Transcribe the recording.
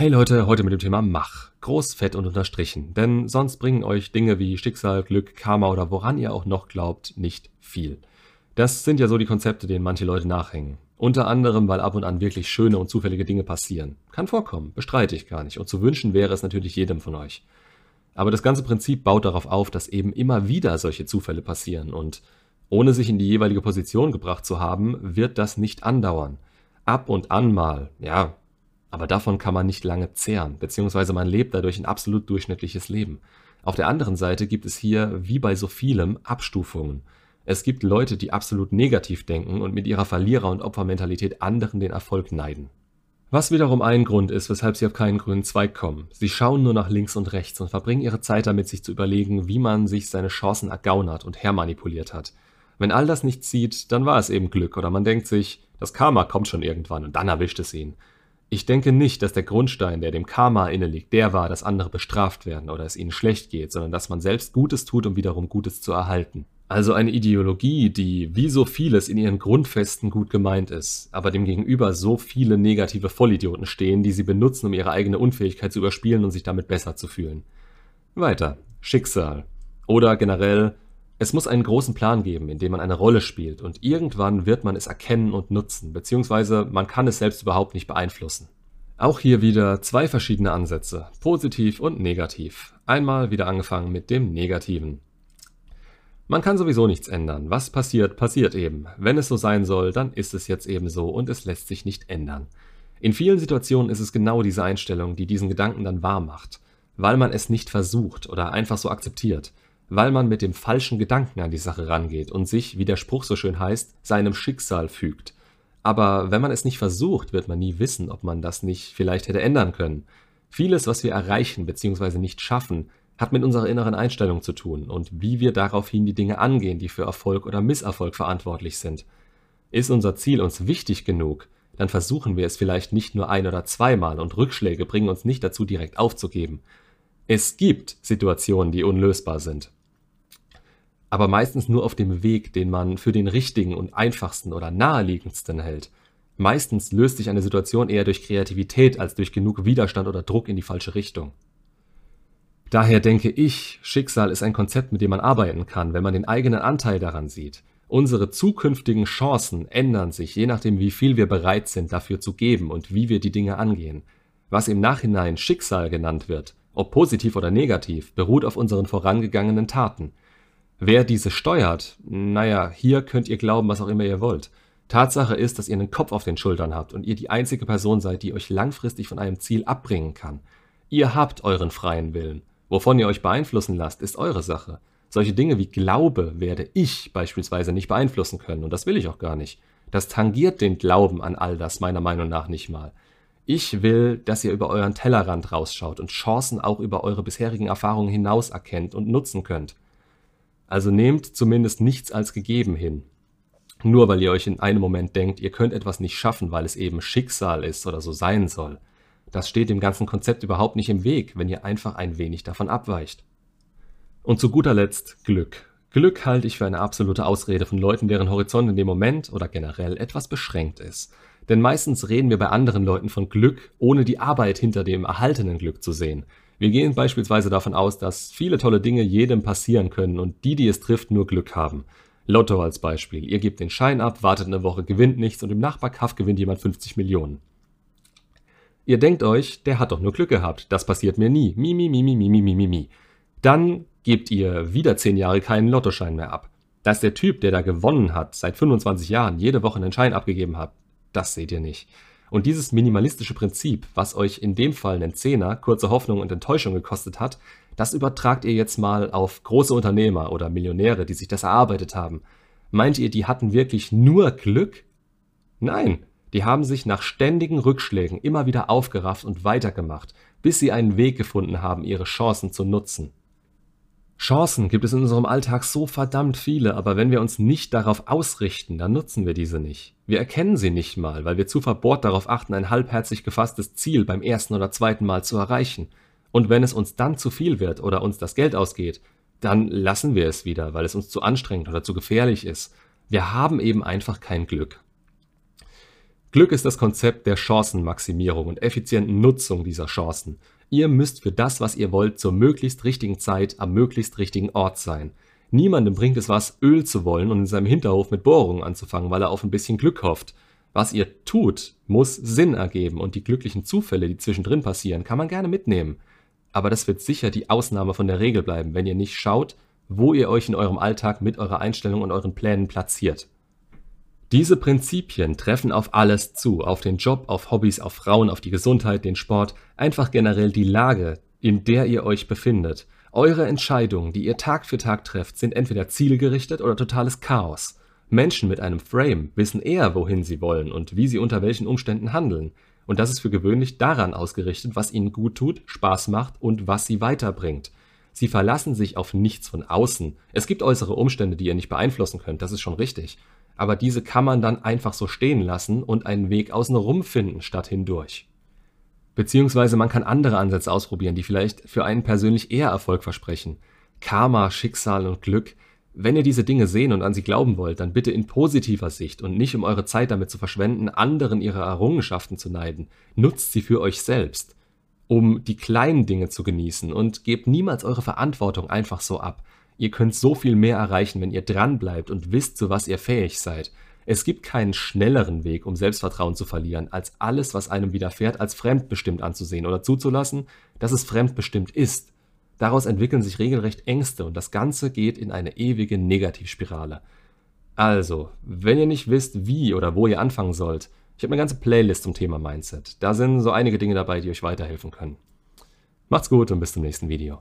Hey Leute, heute mit dem Thema Mach. Groß, fett und unterstrichen. Denn sonst bringen euch Dinge wie Schicksal, Glück, Karma oder woran ihr auch noch glaubt, nicht viel. Das sind ja so die Konzepte, denen manche Leute nachhängen. Unter anderem, weil ab und an wirklich schöne und zufällige Dinge passieren. Kann vorkommen, bestreite ich gar nicht. Und zu wünschen wäre es natürlich jedem von euch. Aber das ganze Prinzip baut darauf auf, dass eben immer wieder solche Zufälle passieren und ohne sich in die jeweilige Position gebracht zu haben, wird das nicht andauern. Ab und an mal, ja, aber davon kann man nicht lange zehren, beziehungsweise man lebt dadurch ein absolut durchschnittliches Leben. Auf der anderen Seite gibt es hier, wie bei so vielem, Abstufungen. Es gibt Leute, die absolut negativ denken und mit ihrer Verlierer- und Opfermentalität anderen den Erfolg neiden. Was wiederum ein Grund ist, weshalb sie auf keinen grünen Zweig kommen. Sie schauen nur nach links und rechts und verbringen ihre Zeit damit, sich zu überlegen, wie man sich seine Chancen ergaunert und hermanipuliert hat. Wenn all das nicht zieht, dann war es eben Glück oder man denkt sich, das Karma kommt schon irgendwann und dann erwischt es ihn. Ich denke nicht, dass der Grundstein, der dem Karma inne liegt, der war, dass andere bestraft werden oder es ihnen schlecht geht, sondern dass man selbst Gutes tut, um wiederum Gutes zu erhalten. Also eine Ideologie, die wie so vieles in ihren Grundfesten gut gemeint ist, aber dem gegenüber so viele negative Vollidioten stehen, die sie benutzen, um ihre eigene Unfähigkeit zu überspielen und sich damit besser zu fühlen. Weiter. Schicksal. Oder generell es muss einen großen Plan geben, in dem man eine Rolle spielt und irgendwann wird man es erkennen und nutzen, beziehungsweise man kann es selbst überhaupt nicht beeinflussen. Auch hier wieder zwei verschiedene Ansätze, positiv und negativ. Einmal wieder angefangen mit dem Negativen. Man kann sowieso nichts ändern. Was passiert, passiert eben. Wenn es so sein soll, dann ist es jetzt eben so und es lässt sich nicht ändern. In vielen Situationen ist es genau diese Einstellung, die diesen Gedanken dann wahr macht, weil man es nicht versucht oder einfach so akzeptiert weil man mit dem falschen Gedanken an die Sache rangeht und sich, wie der Spruch so schön heißt, seinem Schicksal fügt. Aber wenn man es nicht versucht, wird man nie wissen, ob man das nicht vielleicht hätte ändern können. Vieles, was wir erreichen bzw. nicht schaffen, hat mit unserer inneren Einstellung zu tun und wie wir daraufhin die Dinge angehen, die für Erfolg oder Misserfolg verantwortlich sind. Ist unser Ziel uns wichtig genug, dann versuchen wir es vielleicht nicht nur ein oder zweimal und Rückschläge bringen uns nicht dazu, direkt aufzugeben. Es gibt Situationen, die unlösbar sind aber meistens nur auf dem Weg, den man für den richtigen und einfachsten oder naheliegendsten hält. Meistens löst sich eine Situation eher durch Kreativität als durch genug Widerstand oder Druck in die falsche Richtung. Daher denke ich, Schicksal ist ein Konzept, mit dem man arbeiten kann, wenn man den eigenen Anteil daran sieht. Unsere zukünftigen Chancen ändern sich, je nachdem, wie viel wir bereit sind dafür zu geben und wie wir die Dinge angehen. Was im Nachhinein Schicksal genannt wird, ob positiv oder negativ, beruht auf unseren vorangegangenen Taten. Wer diese steuert, naja, hier könnt ihr glauben, was auch immer ihr wollt. Tatsache ist, dass ihr einen Kopf auf den Schultern habt und ihr die einzige Person seid, die euch langfristig von einem Ziel abbringen kann. Ihr habt euren freien Willen. Wovon ihr euch beeinflussen lasst, ist eure Sache. Solche Dinge wie Glaube werde ich beispielsweise nicht beeinflussen können und das will ich auch gar nicht. Das tangiert den Glauben an all das meiner Meinung nach nicht mal. Ich will, dass ihr über euren Tellerrand rausschaut und Chancen auch über eure bisherigen Erfahrungen hinaus erkennt und nutzen könnt. Also nehmt zumindest nichts als gegeben hin. Nur weil ihr euch in einem Moment denkt, ihr könnt etwas nicht schaffen, weil es eben Schicksal ist oder so sein soll. Das steht dem ganzen Konzept überhaupt nicht im Weg, wenn ihr einfach ein wenig davon abweicht. Und zu guter Letzt Glück. Glück halte ich für eine absolute Ausrede von Leuten, deren Horizont in dem Moment oder generell etwas beschränkt ist. Denn meistens reden wir bei anderen Leuten von Glück, ohne die Arbeit hinter dem erhaltenen Glück zu sehen. Wir gehen beispielsweise davon aus, dass viele tolle Dinge jedem passieren können und die, die es trifft, nur Glück haben. Lotto als Beispiel. Ihr gebt den Schein ab, wartet eine Woche, gewinnt nichts und im Nachbarkaff gewinnt jemand 50 Millionen. Ihr denkt euch, der hat doch nur Glück gehabt, das passiert mir nie. Mi, mi, mi, mi, mi, mi, mi, mi. Dann gebt ihr wieder 10 Jahre keinen Lottoschein mehr ab. Dass der Typ, der da gewonnen hat, seit 25 Jahren jede Woche einen Schein abgegeben hat, das seht ihr nicht. Und dieses minimalistische Prinzip, was euch in dem Fall einen Zehner, kurze Hoffnung und Enttäuschung gekostet hat, das übertragt ihr jetzt mal auf große Unternehmer oder Millionäre, die sich das erarbeitet haben. Meint ihr, die hatten wirklich nur Glück? Nein, die haben sich nach ständigen Rückschlägen immer wieder aufgerafft und weitergemacht, bis sie einen Weg gefunden haben, ihre Chancen zu nutzen. Chancen gibt es in unserem Alltag so verdammt viele, aber wenn wir uns nicht darauf ausrichten, dann nutzen wir diese nicht. Wir erkennen sie nicht mal, weil wir zu verbohrt darauf achten, ein halbherzig gefasstes Ziel beim ersten oder zweiten Mal zu erreichen. Und wenn es uns dann zu viel wird oder uns das Geld ausgeht, dann lassen wir es wieder, weil es uns zu anstrengend oder zu gefährlich ist. Wir haben eben einfach kein Glück. Glück ist das Konzept der Chancenmaximierung und effizienten Nutzung dieser Chancen. Ihr müsst für das, was ihr wollt, zur möglichst richtigen Zeit am möglichst richtigen Ort sein. Niemandem bringt es was, Öl zu wollen und in seinem Hinterhof mit Bohrungen anzufangen, weil er auf ein bisschen Glück hofft. Was ihr tut, muss Sinn ergeben und die glücklichen Zufälle, die zwischendrin passieren, kann man gerne mitnehmen. Aber das wird sicher die Ausnahme von der Regel bleiben, wenn ihr nicht schaut, wo ihr euch in eurem Alltag mit eurer Einstellung und euren Plänen platziert. Diese Prinzipien treffen auf alles zu, auf den Job, auf Hobbys, auf Frauen, auf die Gesundheit, den Sport, einfach generell die Lage, in der ihr euch befindet. Eure Entscheidungen, die ihr Tag für Tag trefft, sind entweder zielgerichtet oder totales Chaos. Menschen mit einem Frame wissen eher, wohin sie wollen und wie sie unter welchen Umständen handeln. Und das ist für gewöhnlich daran ausgerichtet, was ihnen gut tut, Spaß macht und was sie weiterbringt. Sie verlassen sich auf nichts von außen. Es gibt äußere Umstände, die ihr nicht beeinflussen könnt, das ist schon richtig aber diese kann man dann einfach so stehen lassen und einen Weg außenrum finden statt hindurch. Beziehungsweise man kann andere Ansätze ausprobieren, die vielleicht für einen persönlich eher Erfolg versprechen. Karma, Schicksal und Glück. Wenn ihr diese Dinge sehen und an sie glauben wollt, dann bitte in positiver Sicht und nicht um eure Zeit damit zu verschwenden, anderen ihre Errungenschaften zu neiden. Nutzt sie für euch selbst, um die kleinen Dinge zu genießen und gebt niemals eure Verantwortung einfach so ab. Ihr könnt so viel mehr erreichen, wenn ihr dranbleibt und wisst, zu was ihr fähig seid. Es gibt keinen schnelleren Weg, um Selbstvertrauen zu verlieren, als alles, was einem widerfährt, als fremdbestimmt anzusehen oder zuzulassen, dass es fremdbestimmt ist. Daraus entwickeln sich regelrecht Ängste und das Ganze geht in eine ewige Negativspirale. Also, wenn ihr nicht wisst, wie oder wo ihr anfangen sollt, ich habe eine ganze Playlist zum Thema Mindset. Da sind so einige Dinge dabei, die euch weiterhelfen können. Macht's gut und bis zum nächsten Video.